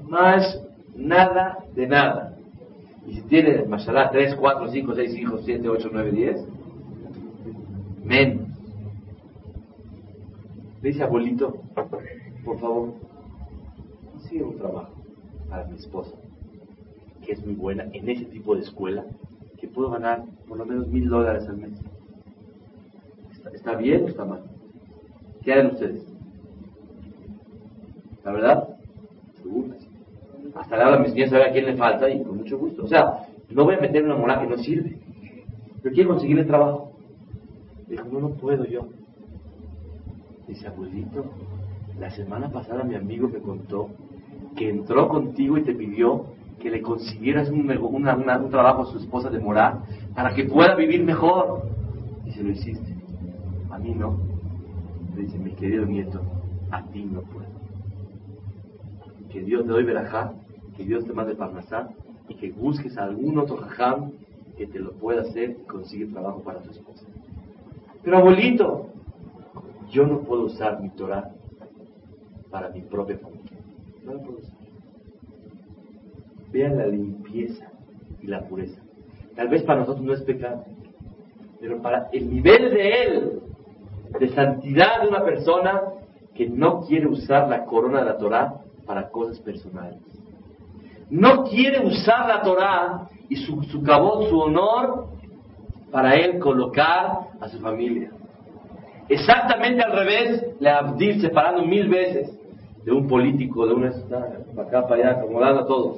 más nada de nada. Y si tiene, mashallah, 3, 4, 5, 6 hijos, 7, 8, 9, 10, menos. Le dice, abuelito, por favor, consigue un trabajo para mi esposa, que es muy buena en ese tipo de escuela, que puedo ganar por lo menos mil dólares al mes. ¿Está, bien o está mal? ¿Qué harán ustedes? ¿La verdad? Seguro. Hasta le habla a mis niños, sabe a quién le falta y con mucho gusto. O sea, no voy a meter una moral que no sirve. Pero quiero conseguirle trabajo. Dijo, no, no puedo yo. Dice, abuelito, la semana pasada mi amigo me contó que entró contigo y te pidió que le consiguieras un, trabajo a su esposa de morar para que pueda vivir mejor. Y se lo hiciste. A mí no. Dice, mi querido nieto, a ti no puedo. Que Dios te doy verajá, que Dios te mande parnasá y que busques a algún otro jajam que te lo pueda hacer y consigue trabajo para tu esposa. Pero abuelito, yo no puedo usar mi Torah para mi propia familia. No la puedo usar. Vean la limpieza y la pureza. Tal vez para nosotros no es pecado, pero para el nivel de él, de santidad de una persona que no quiere usar la corona de la Torah para cosas personales. No quiere usar la Torah y su, su su honor, para él colocar a su familia. Exactamente al revés, le Abdil separando mil veces de un político, de una para acá, para allá, acomodando a todos.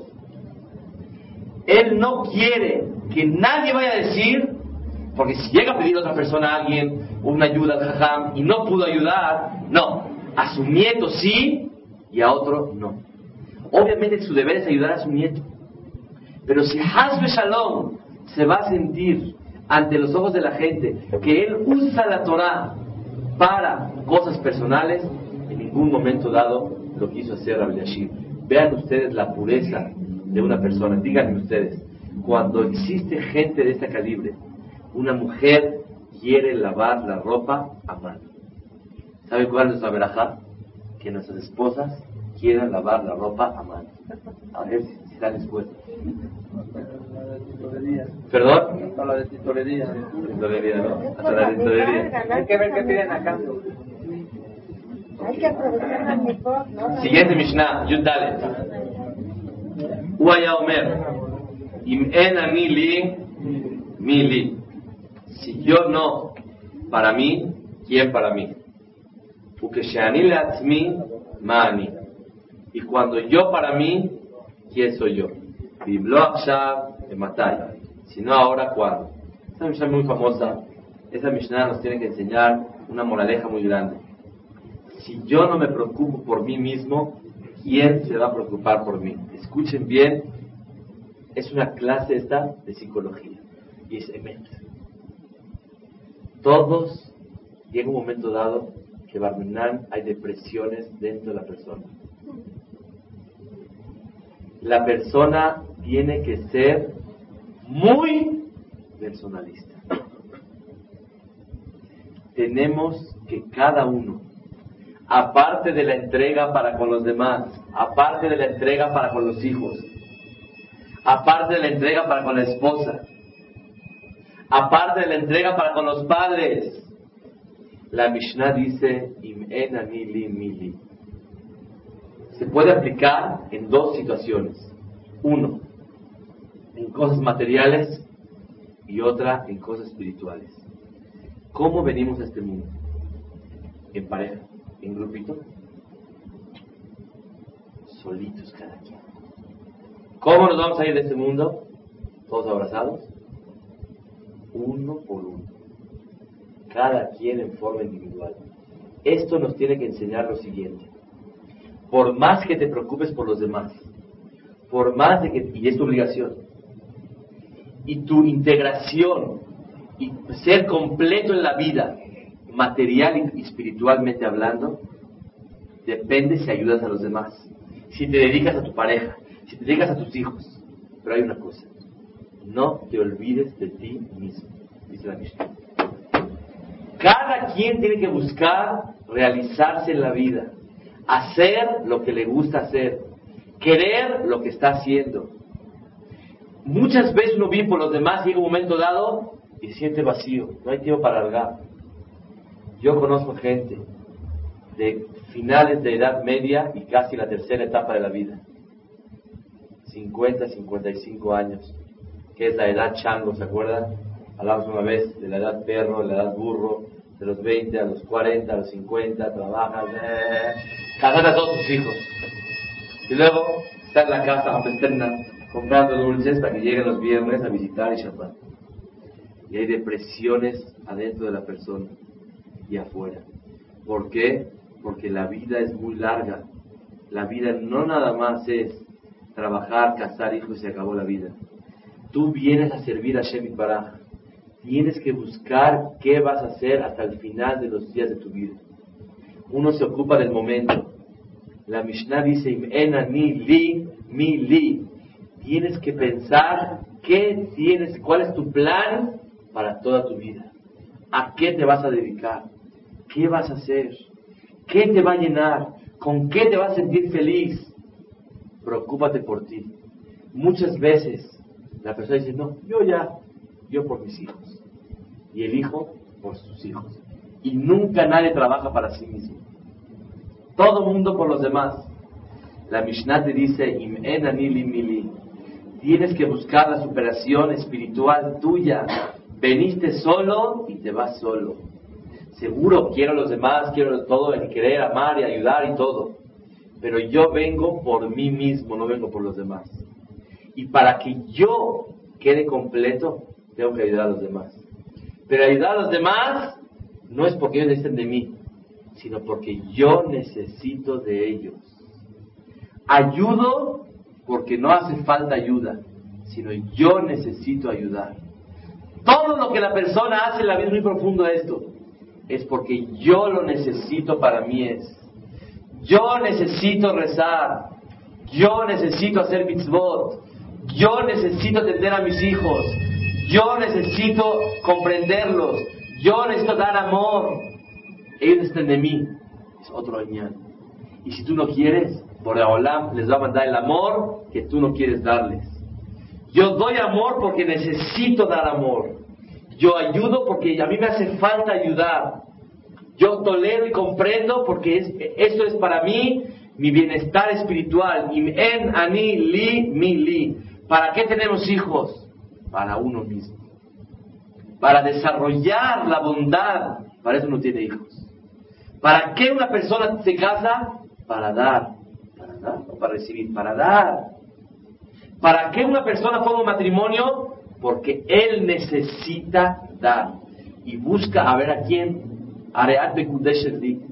Él no quiere que nadie vaya a decir, porque si llega a pedir a otra persona a alguien una ayuda al jajam y no pudo ayudar, no, a su nieto sí y a otro no. Obviamente su deber es ayudar a su nieto. Pero si Hasbe Shalom se va a sentir ante los ojos de la gente que él usa la Torah para cosas personales, en ningún momento dado lo quiso hacer Rabbi Yashir. Vean ustedes la pureza de una persona. Díganme ustedes, cuando existe gente de este calibre, una mujer quiere lavar la ropa a mano. ¿Sabe cuál es nuestra verajá? Que nuestras esposas quieran lavar la ropa a mano. A ver si, la descuento. ¿Perdón? Hasta la de titolería. Titolería, ¿no? Hasta la titolería. Hay que ver qué piden acá. Hay que aprovechar la mejor, ¿no? Siguiente Mishnah, Yud Dalet. Uaya Omer. Im en a mili, mili. Si yo no, para mí, ¿quién para mí? Ukesheani latzmi, mani. Y cuando yo para mí, ¿quién soy yo? Si no ahora, ¿cuándo? Esa Mishnah es muy famosa. Esa Mishnah nos tiene que enseñar una moraleja muy grande. Si yo no me preocupo por mí mismo, ¿quién se va a preocupar por mí? Escuchen bien, es una clase esta de psicología. Y es emet. Todos, llega un momento dado que Barminan hay depresiones dentro de la persona. La persona tiene que ser muy personalista. Tenemos que cada uno, aparte de la entrega para con los demás, aparte de la entrega para con los hijos, aparte de la entrega para con la esposa, aparte de la entrega para con los padres, la Mishnah dice, mili Se puede aplicar en dos situaciones. Uno, en cosas materiales y otra en cosas espirituales. ¿Cómo venimos a este mundo? En pareja, en grupito, solitos cada quien. ¿Cómo nos vamos a ir de este mundo? Todos abrazados, uno por uno cada quien en forma individual. Esto nos tiene que enseñar lo siguiente. Por más que te preocupes por los demás, por más de que, y es tu obligación, y tu integración, y ser completo en la vida, material y espiritualmente hablando, depende si ayudas a los demás, si te dedicas a tu pareja, si te dedicas a tus hijos. Pero hay una cosa, no te olvides de ti mismo, dice la Mishnah. Cada quien tiene que buscar realizarse en la vida, hacer lo que le gusta hacer, querer lo que está haciendo. Muchas veces uno vive por los demás llega un momento dado y siente vacío, no hay tiempo para alargar. Yo conozco gente de finales de edad media y casi la tercera etapa de la vida. 50, 55 años, que es la edad chango, ¿se acuerdan? Hablamos una vez de la edad perro, de la edad burro, de los 20 a los 40, a los 50, trabajas, eh, a todos tus hijos. Y luego está en la casa [laughs] externa comprando dulces para que lleguen los viernes a visitar y Shabbat. Y hay depresiones adentro de la persona y afuera. ¿Por qué? Porque la vida es muy larga. La vida no nada más es trabajar, casar hijos y se acabó la vida. Tú vienes a servir a Shemit Baraj tienes que buscar qué vas a hacer hasta el final de los días de tu vida. Uno se ocupa del momento. La Mishnah dice, ni li, mi li. Tienes que pensar qué tienes, cuál es tu plan para toda tu vida. ¿A qué te vas a dedicar? ¿Qué vas a hacer? ¿Qué te va a llenar? ¿Con qué te vas a sentir feliz? Preocúpate por ti. Muchas veces la persona dice, no, yo ya, yo por mis hijos. Y el hijo por sus hijos. Y nunca nadie trabaja para sí mismo. Todo mundo por los demás. La Mishnah te dice, tienes que buscar la superación espiritual tuya. Veniste solo y te vas solo. Seguro quiero a los demás, quiero todo, el querer, amar y ayudar y todo. Pero yo vengo por mí mismo, no vengo por los demás. Y para que yo quede completo, tengo que ayudar a los demás. Pero ayudar a los demás no es porque ellos necesiten de mí, sino porque yo necesito de ellos. Ayudo porque no hace falta ayuda, sino yo necesito ayudar. Todo lo que la persona hace en la vida es muy profundo esto. Es porque yo lo necesito para mí es. Yo necesito rezar. Yo necesito hacer mitzvot. Yo necesito atender a mis hijos. Yo necesito comprenderlos. Yo necesito dar amor. Ellos están de mí. Es otro añado. Y si tú no quieres, por les va a mandar el amor que tú no quieres darles. Yo doy amor porque necesito dar amor. Yo ayudo porque a mí me hace falta ayudar. Yo tolero y comprendo porque es, eso es para mí mi bienestar espiritual. en ani li mi li. ¿Para qué tenemos hijos? Para uno mismo. para desarrollar la bondad, para eso no tiene hijos. ¿Para qué una persona se casa? Para dar. Para dar, para recibir, para dar. ¿Para qué una persona forma un matrimonio? Porque él necesita dar. Y busca a ver a quién. Areat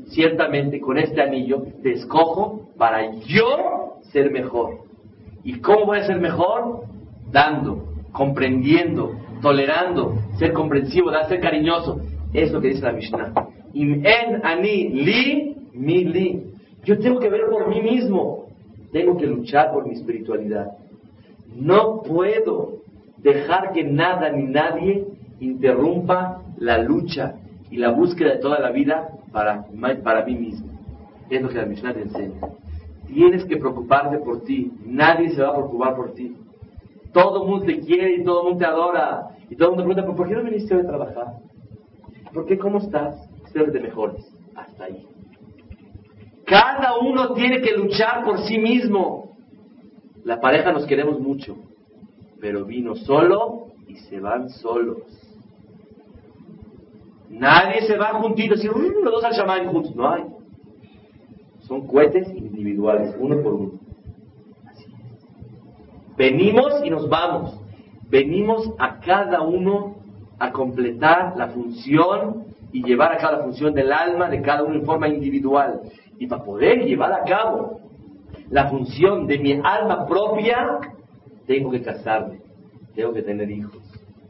ciertamente con este anillo te escojo para yo ser mejor. ¿Y cómo voy a ser mejor? Dando, comprendiendo, tolerando, ser comprensivo, dar, ser cariñoso. Es lo que dice la Mishnah. Im en ani li, mi li. Yo tengo que ver por mí mismo. Tengo que luchar por mi espiritualidad. No puedo dejar que nada ni nadie interrumpa la lucha y la búsqueda de toda la vida para, para mí mismo. Es lo que la Mishnah te enseña. Tienes que preocuparte por ti. Nadie se va a preocupar por ti. Todo el mundo te quiere y todo el mundo te adora. Y todo el mundo pregunta, ¿por qué no viniste hoy a trabajar? ¿Por qué? ¿Cómo estás? Espero te mejores. Hasta ahí. Cada uno tiene que luchar por sí mismo. La pareja nos queremos mucho, pero vino solo y se van solos. Nadie se va juntitos y los dos al chamán juntos. No hay. Son cohetes individuales, uno por uno. Venimos y nos vamos. Venimos a cada uno a completar la función y llevar a cabo la función del alma de cada uno en forma individual. Y para poder llevar a cabo la función de mi alma propia, tengo que casarme, tengo que tener hijos,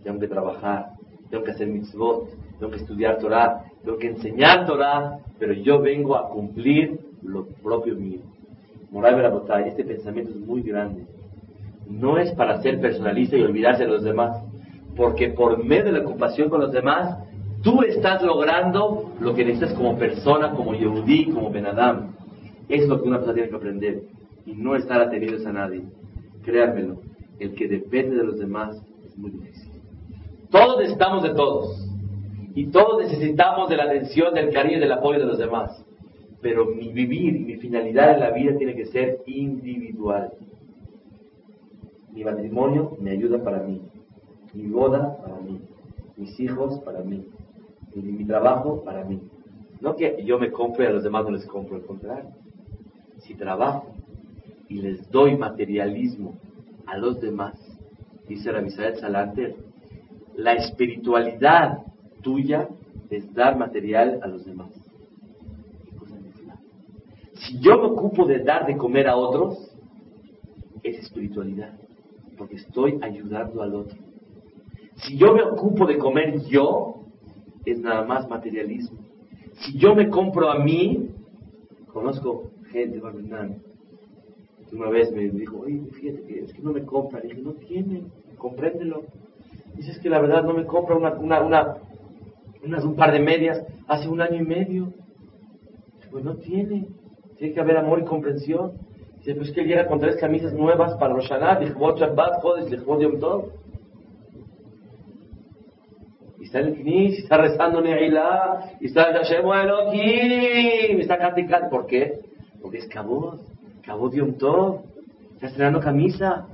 tengo que trabajar, tengo que hacer mitzvot, tengo que estudiar Torah, tengo que enseñar Torah, pero yo vengo a cumplir lo propio mío. Moral Berabotay, este pensamiento es muy grande. No es para ser personalista y olvidarse de los demás, porque por medio de la ocupación con los demás, tú estás logrando lo que necesitas como persona, como Yehudi, como Benadam. Es lo que una persona tiene que aprender y no estar atenidos a nadie. Créanmelo, el que depende de los demás es muy difícil. Todos necesitamos de todos y todos necesitamos de la atención, del cariño y del apoyo de los demás pero mi vivir mi finalidad en la vida tiene que ser individual. Mi matrimonio me ayuda para mí, mi boda para mí, mis hijos para mí, y mi trabajo para mí. No que yo me compre y a los demás no les compro, al contrario. Si trabajo y les doy materialismo a los demás, dice Rabisabel Salanter, la espiritualidad tuya es dar material a los demás. Si yo me ocupo de dar de comer a otros, es espiritualidad, porque estoy ayudando al otro. Si yo me ocupo de comer yo, es nada más materialismo. Si yo me compro a mí, conozco gente, una vez me dijo, oye, fíjate es que no me compra. Le dije, no tiene, compréndelo. Dice, es que la verdad no me compra una, una, una, un par de medias hace un año y medio. Pues no tiene. Tiene que haber amor y comprensión. Dice, pues que llega con tres camisas nuevas para Roshaná, Lichvot Shabbat, Jodes, Lichvot Yom Tov. Y está en el Knis, está rezando Neilá, y está Hashem Elohim, y está cantando. ¿Por qué? Porque es Kabod, Kabod Yom Tov. Está estrenando camisa.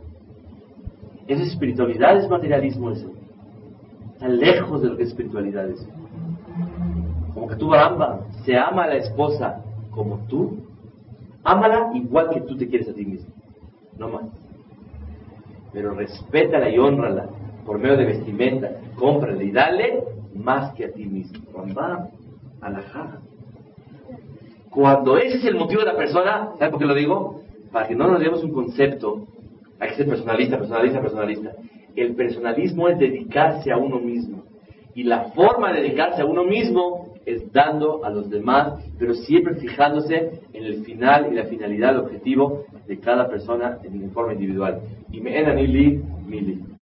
Es espiritualidad, es materialismo eso. Está lejos de lo que es espiritualidad eso. Como que tú, Baramba, se ama a la esposa como tú, Ámala igual que tú te quieres a ti mismo. No más. Pero respétala y honrala por medio de vestimenta. Cómprale y dale más que a ti mismo. Cuando ese es el motivo de la persona, ¿sabes por qué lo digo? Para que no nos demos un concepto. Hay que ser personalista, personalista, personalista. El personalismo es dedicarse a uno mismo. Y la forma de dedicarse a uno mismo es dando a los demás, pero siempre fijándose en el final y la finalidad, el objetivo de cada persona en forma individual. Y me enanili mili.